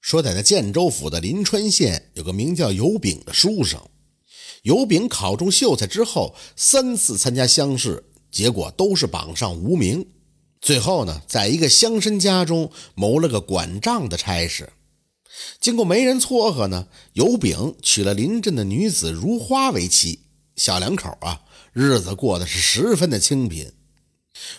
说在那建州府的临川县有个名叫尤炳的书生。尤炳考中秀才之后，三次参加乡试，结果都是榜上无名。最后呢，在一个乡绅家中谋了个管账的差事。经过媒人撮合呢，尤炳娶了邻镇的女子如花为妻。小两口啊，日子过得是十分的清贫。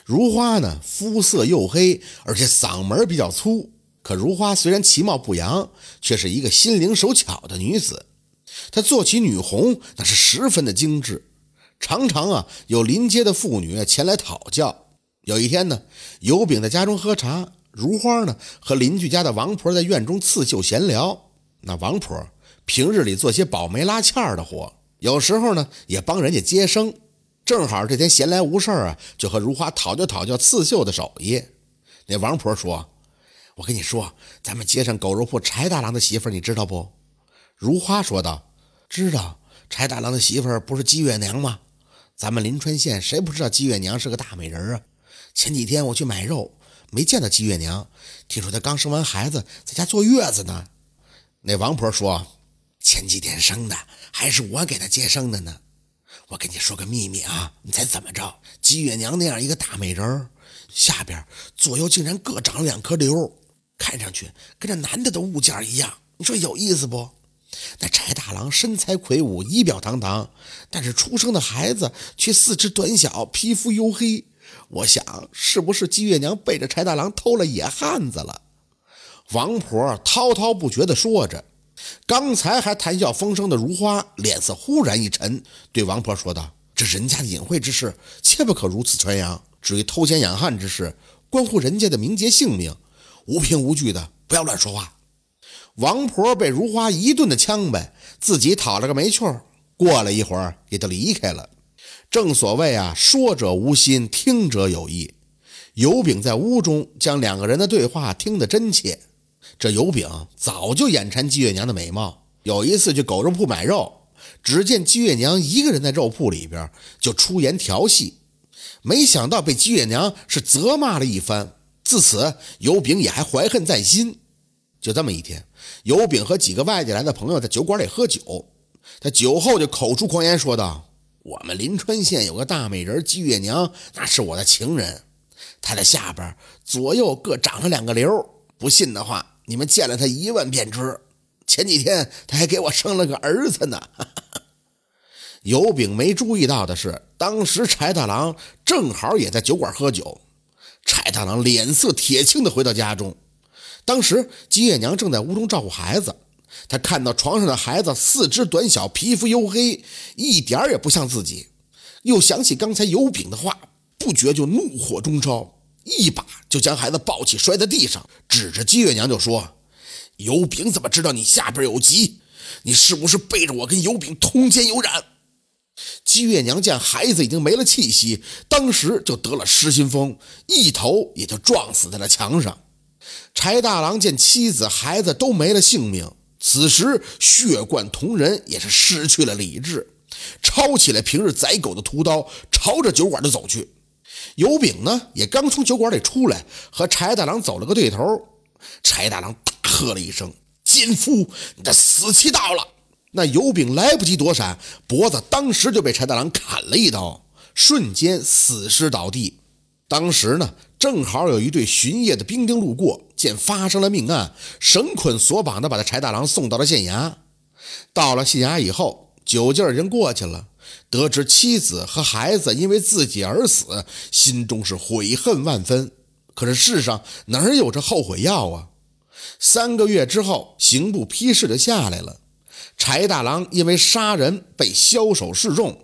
如花呢，肤色黝黑，而且嗓门比较粗。可如花虽然其貌不扬，却是一个心灵手巧的女子。她做起女红，那是十分的精致。常常啊，有临街的妇女前来讨教。有一天呢，尤炳在家中喝茶，如花呢和邻居家的王婆在院中刺绣闲聊。那王婆平日里做些保媒拉纤的活，有时候呢也帮人家接生。正好这天闲来无事啊，就和如花讨教讨教刺绣的手艺。那王婆说：“我跟你说，咱们街上狗肉铺柴大郎的媳妇你知道不？”如花说道：“知道，柴大郎的媳妇不是姬月娘吗？咱们临川县谁不知道姬月娘是个大美人啊？前几天我去买肉，没见到姬月娘，听说她刚生完孩子，在家坐月子呢。”那王婆说：“前几天生的，还是我给她接生的呢。我跟你说个秘密啊，你猜怎么着？姬月娘那样一个大美人，下边左右竟然各长了两颗瘤，看上去跟这男的的物件一样。你说有意思不？那柴大郎身材魁梧，仪表堂堂，但是出生的孩子却四肢短小，皮肤黝黑。我想，是不是姬月娘背着柴大郎偷了野汉子了？”王婆滔滔不绝地说着，刚才还谈笑风生的如花脸色忽然一沉，对王婆说道：“这人家的隐晦之事，切不可如此传扬。至于偷奸养汉之事，关乎人家的名节性命，无凭无据的，不要乱说话。”王婆被如花一顿的呛呗，自己讨了个没趣儿。过了一会儿，也就离开了。正所谓啊，说者无心，听者有意。尤炳在屋中将两个人的对话听得真切。这尤炳早就眼馋姬月娘的美貌，有一次去狗肉铺买肉，只见姬月娘一个人在肉铺里边，就出言调戏，没想到被姬月娘是责骂了一番。自此，尤炳也还怀恨在心。就这么一天，尤炳和几个外地来的朋友在酒馆里喝酒，他酒后就口出狂言，说道：“我们临川县有个大美人姬月娘，那是我的情人，她的下边左右各长了两个瘤，不信的话。”你们见了他一问便知。前几天他还给我生了个儿子呢。尤炳没注意到的是，当时柴大郎正好也在酒馆喝酒。柴大郎脸色铁青的回到家中，当时姬月娘正在屋中照顾孩子。他看到床上的孩子四肢短小，皮肤黝黑，一点也不像自己。又想起刚才尤炳的话，不觉就怒火中烧。一把就将孩子抱起，摔在地上，指着姬月娘就说：“尤炳怎么知道你下边有疾？你是不是背着我跟尤炳通奸有染？”姬月娘见孩子已经没了气息，当时就得了失心疯，一头也就撞死在了墙上。柴大郎见妻子、孩子都没了性命，此时血贯瞳仁，也是失去了理智，抄起来平日宰狗的屠刀，朝着酒馆就走去。尤炳呢，也刚从酒馆里出来，和柴大郎走了个对头。柴大郎大喝了一声：“奸夫，你的死期到了！”那油饼来不及躲闪，脖子当时就被柴大郎砍了一刀，瞬间死尸倒地。当时呢，正好有一队巡夜的兵丁路过，见发生了命案，绳捆索绑的把这柴大郎送到了县衙。到了县衙以后，酒劲儿已经过去了。得知妻子和孩子因为自己而死，心中是悔恨万分。可是世上哪有这后悔药啊？三个月之后，刑部批示就下来了。柴大郎因为杀人被枭首示众。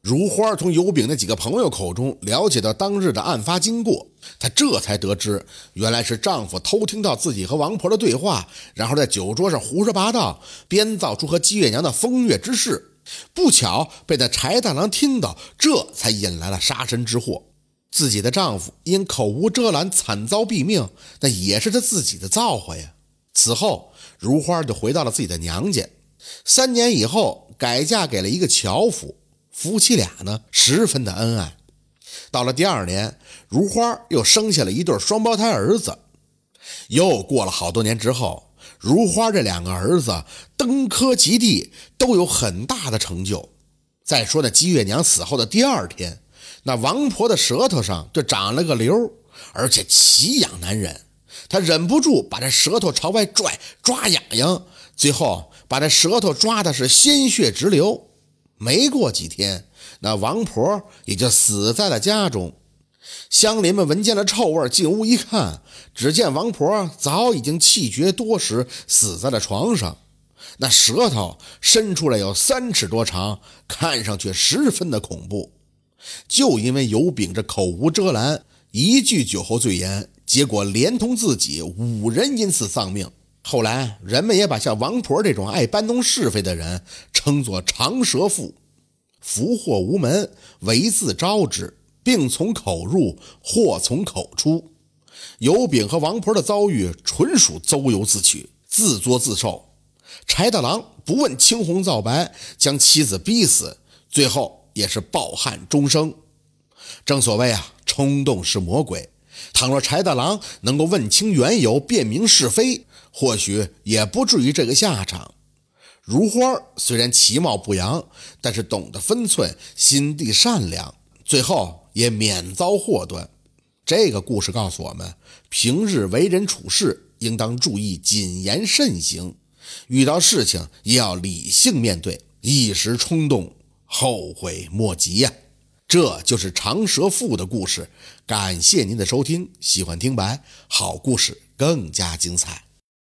如花从尤炳那几个朋友口中了解到当日的案发经过，她这才得知，原来是丈夫偷听到自己和王婆的对话，然后在酒桌上胡说八道，编造出和姬月娘的风月之事。不巧被那柴大郎听到，这才引来了杀身之祸。自己的丈夫因口无遮拦，惨遭毙命，那也是他自己的造化呀。此后，如花就回到了自己的娘家。三年以后，改嫁给了一个樵夫，夫妻俩呢十分的恩爱。到了第二年，如花又生下了一对双胞胎儿子。又过了好多年之后，如花这两个儿子登科及第，都有很大的成就。再说那姬月娘死后的第二天，那王婆的舌头上就长了个瘤，而且奇痒难忍。她忍不住把这舌头朝外拽，抓痒痒，最后把这舌头抓的是鲜血直流。没过几天，那王婆也就死在了家中。乡邻们闻见了臭味，进屋一看，只见王婆早已经气绝多时，死在了床上。那舌头伸出来有三尺多长，看上去十分的恐怖。就因为油饼这口无遮拦，一句酒后醉言，结果连同自己五人因此丧命。后来人们也把像王婆这种爱搬弄是非的人称作长舌妇，福祸无门，唯自招之。病从口入，祸从口出。油饼和王婆的遭遇纯属咎由自取，自作自受。柴大郎不问青红皂白，将妻子逼死，最后也是抱憾终生。正所谓啊，冲动是魔鬼。倘若柴大郎能够问清缘由，辨明是非，或许也不至于这个下场。如花虽然其貌不扬，但是懂得分寸，心地善良，最后。也免遭祸端。这个故事告诉我们，平日为人处事应当注意谨言慎行，遇到事情也要理性面对，一时冲动后悔莫及呀。这就是长舌妇的故事。感谢您的收听，喜欢听白好故事更加精彩。